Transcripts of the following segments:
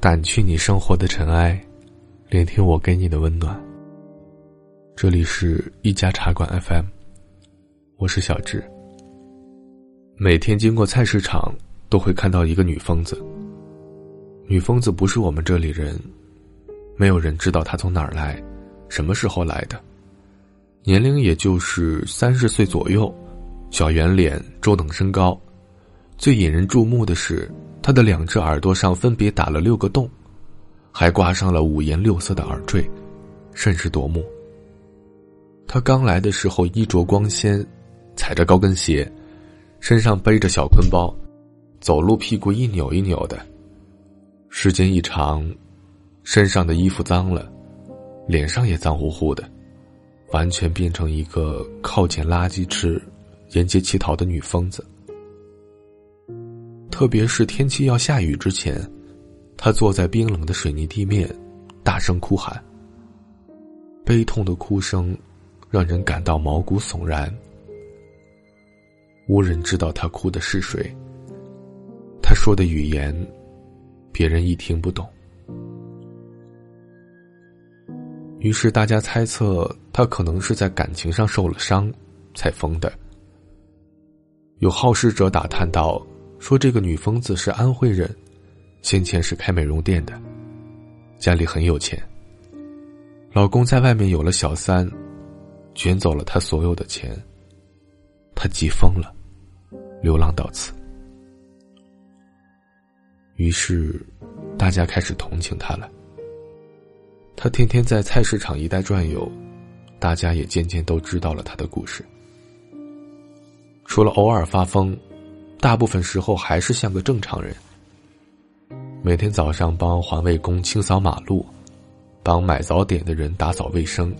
掸去你生活的尘埃，聆听我给你的温暖。这里是一家茶馆 FM，我是小智。每天经过菜市场，都会看到一个女疯子。女疯子不是我们这里人，没有人知道她从哪儿来，什么时候来的，年龄也就是三十岁左右，小圆脸，中等身高。最引人注目的是。他的两只耳朵上分别打了六个洞，还挂上了五颜六色的耳坠，甚是夺目。他刚来的时候衣着光鲜，踩着高跟鞋，身上背着小坤包，走路屁股一扭一扭的。时间一长，身上的衣服脏了，脸上也脏乎乎的，完全变成一个靠捡垃圾吃、沿街乞讨的女疯子。特别是天气要下雨之前，他坐在冰冷的水泥地面，大声哭喊。悲痛的哭声，让人感到毛骨悚然。无人知道他哭的是谁。他说的语言，别人一听不懂。于是大家猜测，他可能是在感情上受了伤，才疯的。有好事者打探到。说这个女疯子是安徽人，先前是开美容店的，家里很有钱。老公在外面有了小三，卷走了她所有的钱。她急疯了，流浪到此。于是，大家开始同情她了。她天天在菜市场一带转悠，大家也渐渐都知道了她的故事。除了偶尔发疯。大部分时候还是像个正常人。每天早上帮环卫工清扫马路，帮买早点的人打扫卫生。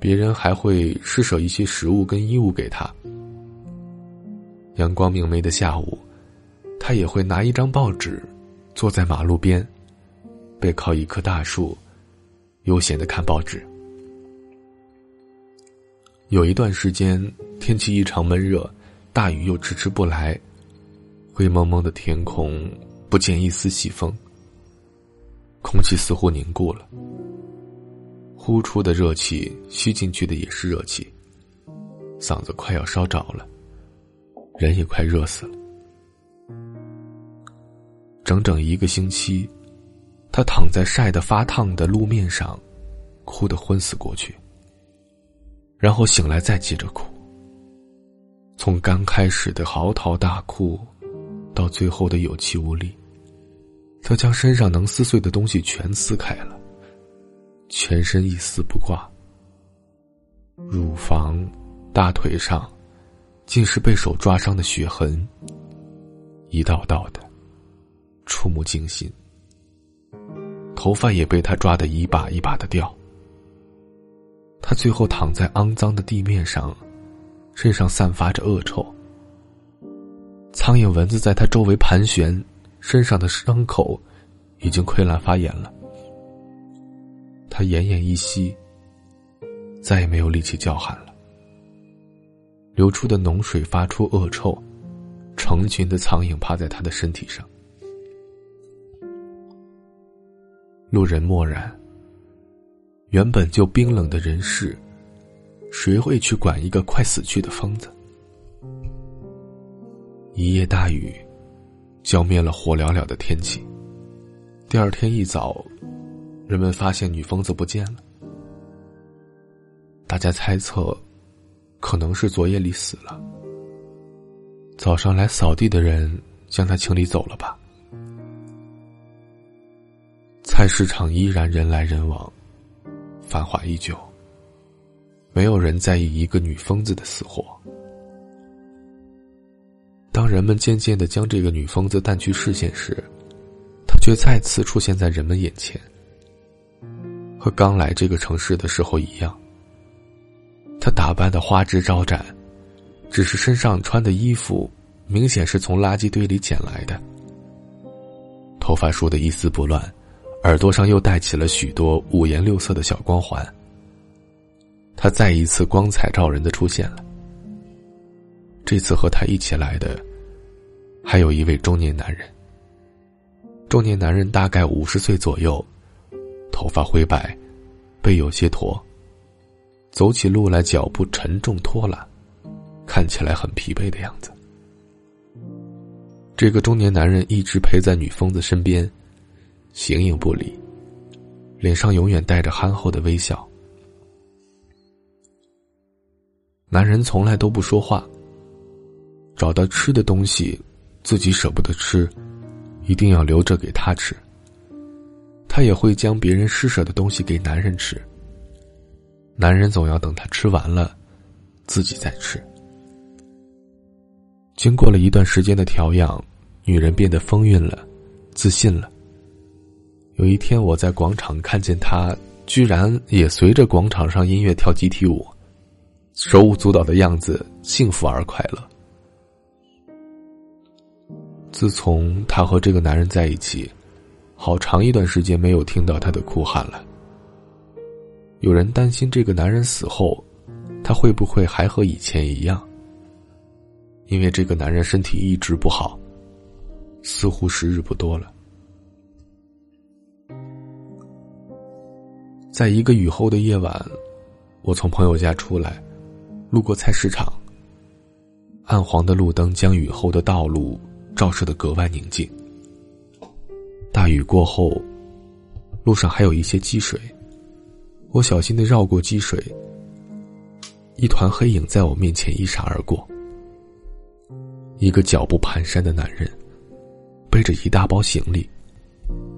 别人还会施舍一些食物跟衣物给他。阳光明媚的下午，他也会拿一张报纸，坐在马路边，背靠一棵大树，悠闲的看报纸。有一段时间天气异常闷热。大雨又迟迟不来，灰蒙蒙的天空不见一丝细风，空气似乎凝固了。呼出的热气，吸进去的也是热气，嗓子快要烧着了，人也快热死了。整整一个星期，他躺在晒得发烫的路面上，哭得昏死过去，然后醒来再接着哭。从刚开始的嚎啕大哭，到最后的有气无力，他将身上能撕碎的东西全撕开了，全身一丝不挂。乳房、大腿上，尽是被手抓伤的血痕，一道道的，触目惊心。头发也被他抓得一把一把的掉。他最后躺在肮脏的地面上。身上散发着恶臭，苍蝇蚊子在他周围盘旋，身上的伤口已经溃烂发炎了。他奄奄一息，再也没有力气叫喊了。流出的脓水发出恶臭，成群的苍蝇趴在他的身体上。路人默然。原本就冰冷的人世。谁会去管一个快死去的疯子？一夜大雨，浇灭了火燎燎的天气。第二天一早，人们发现女疯子不见了。大家猜测，可能是昨夜里死了。早上来扫地的人将她清理走了吧。菜市场依然人来人往，繁华依旧。没有人在意一个女疯子的死活。当人们渐渐的将这个女疯子淡去视线时，她却再次出现在人们眼前。和刚来这个城市的时候一样，她打扮的花枝招展，只是身上穿的衣服明显是从垃圾堆里捡来的。头发梳得一丝不乱，耳朵上又戴起了许多五颜六色的小光环。他再一次光彩照人的出现了。这次和他一起来的，还有一位中年男人。中年男人大概五十岁左右，头发灰白，背有些驼，走起路来脚步沉重拖拉，看起来很疲惫的样子。这个中年男人一直陪在女疯子身边，形影不离，脸上永远带着憨厚的微笑。男人从来都不说话。找到吃的东西，自己舍不得吃，一定要留着给他吃。他也会将别人施舍的东西给男人吃。男人总要等他吃完了，自己再吃。经过了一段时间的调养，女人变得风韵了，自信了。有一天，我在广场看见她，居然也随着广场上音乐跳集体舞，手舞足蹈的样子，幸福而快乐。自从她和这个男人在一起，好长一段时间没有听到她的哭喊了。有人担心这个男人死后，她会不会还和以前一样？因为这个男人身体一直不好，似乎时日不多了。在一个雨后的夜晚，我从朋友家出来，路过菜市场。暗黄的路灯将雨后的道路。照射的格外宁静。大雨过后，路上还有一些积水。我小心的绕过积水，一团黑影在我面前一闪而过。一个脚步蹒跚的男人，背着一大包行李，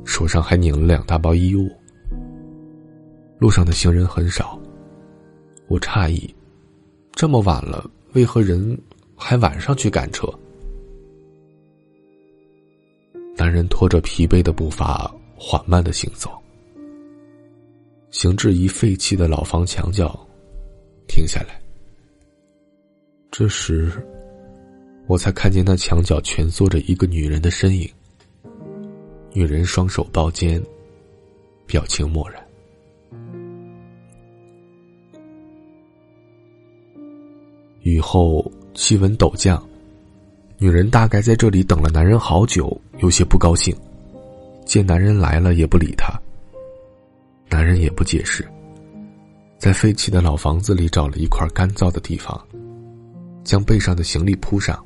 手上还拧了两大包衣物。路上的行人很少，我诧异，这么晚了，为何人还晚上去赶车？男人拖着疲惫的步伐，缓慢的行走，行至一废弃的老房墙角，停下来。这时，我才看见那墙角蜷缩着一个女人的身影。女人双手抱肩，表情漠然。雨后，气温陡降。女人大概在这里等了男人好久，有些不高兴。见男人来了也不理他。男人也不解释，在废弃的老房子里找了一块干燥的地方，将背上的行李铺上，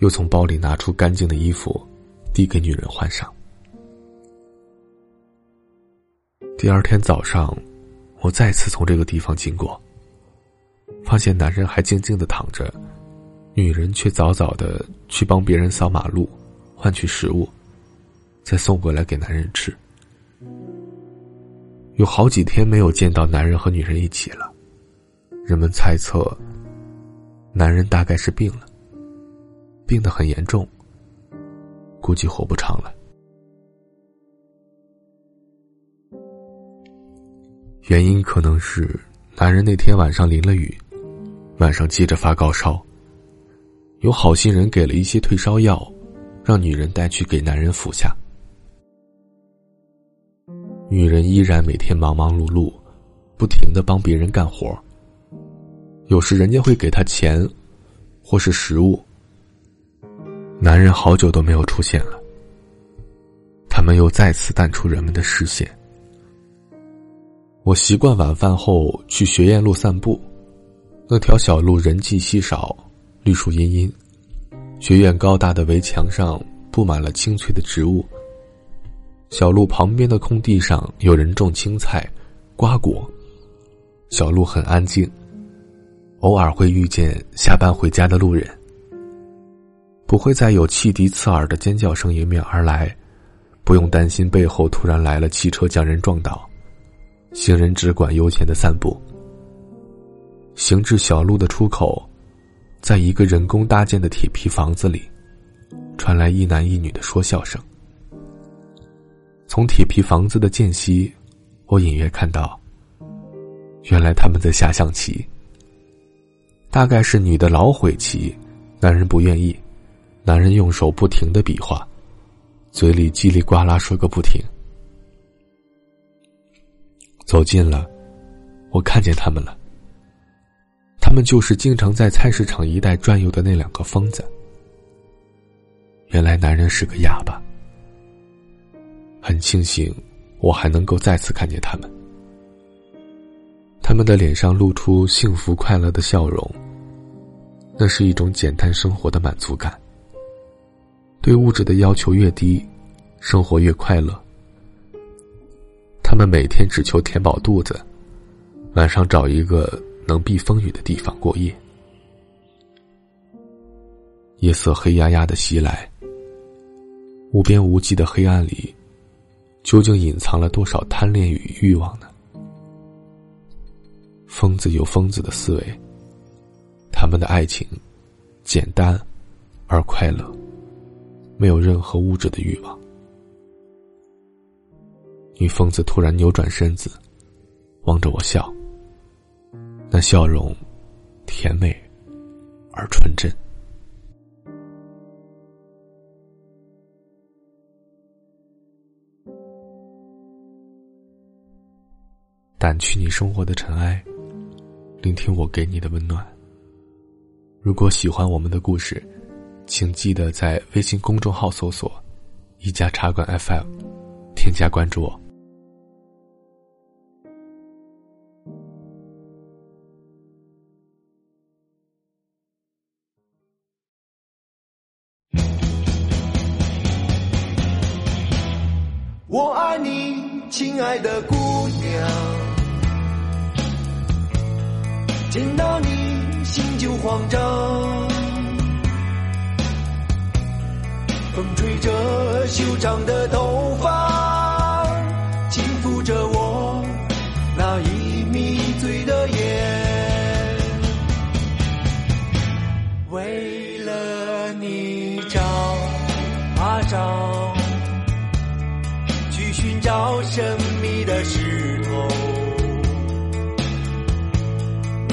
又从包里拿出干净的衣服，递给女人换上。第二天早上，我再次从这个地方经过，发现男人还静静的躺着。女人却早早的去帮别人扫马路，换取食物，再送过来给男人吃。有好几天没有见到男人和女人一起了，人们猜测，男人大概是病了，病得很严重，估计活不长了。原因可能是男人那天晚上淋了雨，晚上接着发高烧。有好心人给了一些退烧药，让女人带去给男人服下。女人依然每天忙忙碌碌，不停的帮别人干活。有时人家会给她钱，或是食物。男人好久都没有出现了，他们又再次淡出人们的视线。我习惯晚饭后去学院路散步，那条小路人迹稀少。绿树茵茵，学院高大的围墙上布满了青翠的植物。小路旁边的空地上有人种青菜、瓜果。小路很安静，偶尔会遇见下班回家的路人。不会再有汽笛刺耳的尖叫声迎面而来，不用担心背后突然来了汽车将人撞倒。行人只管悠闲的散步。行至小路的出口。在一个人工搭建的铁皮房子里，传来一男一女的说笑声。从铁皮房子的间隙，我隐约看到，原来他们在下象棋。大概是女的老悔棋，男人不愿意，男人用手不停的比划，嘴里叽里呱啦说个不停。走近了，我看见他们了。他们就是经常在菜市场一带转悠的那两个疯子。原来男人是个哑巴，很庆幸，我还能够再次看见他们。他们的脸上露出幸福快乐的笑容，那是一种简单生活的满足感。对物质的要求越低，生活越快乐。他们每天只求填饱肚子，晚上找一个能避风雨的地方过夜。夜色黑压压的袭来，无边无际的黑暗里，究竟隐藏了多少贪恋与欲望呢？疯子有疯子的思维，他们的爱情简单而快乐，没有任何物质的欲望。女疯子突然扭转身子，望着我笑，那笑容甜美而纯真。掸去你生活的尘埃，聆听我给你的温暖。如果喜欢我们的故事，请记得在微信公众号搜索“一家茶馆 FM”，添加关注我。我爱你，亲爱的姑娘。见到你，心就慌张。风吹着修长的头发，轻抚着我那已迷醉的眼。为了你找啊找，到神秘的石头，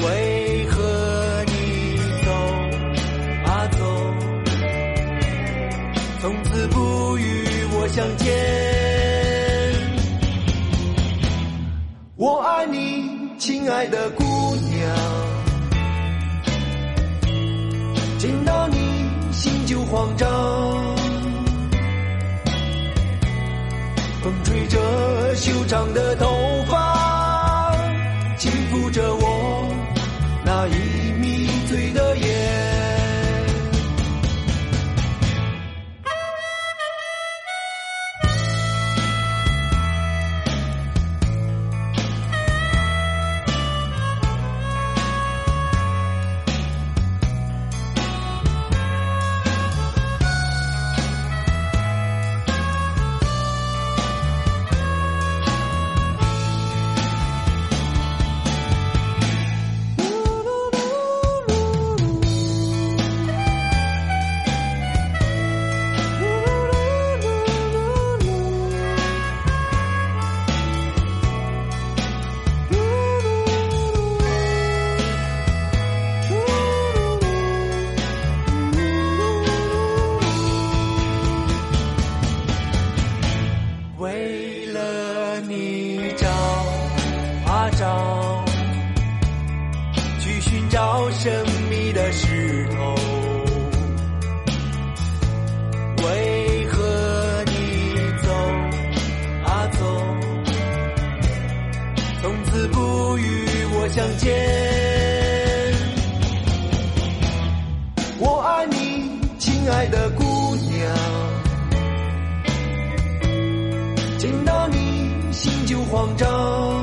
为何你走啊？走，从此不与我相见。我爱你，亲爱的姑娘。的痛相见？我爱你，亲爱的姑娘，见到你心就慌张。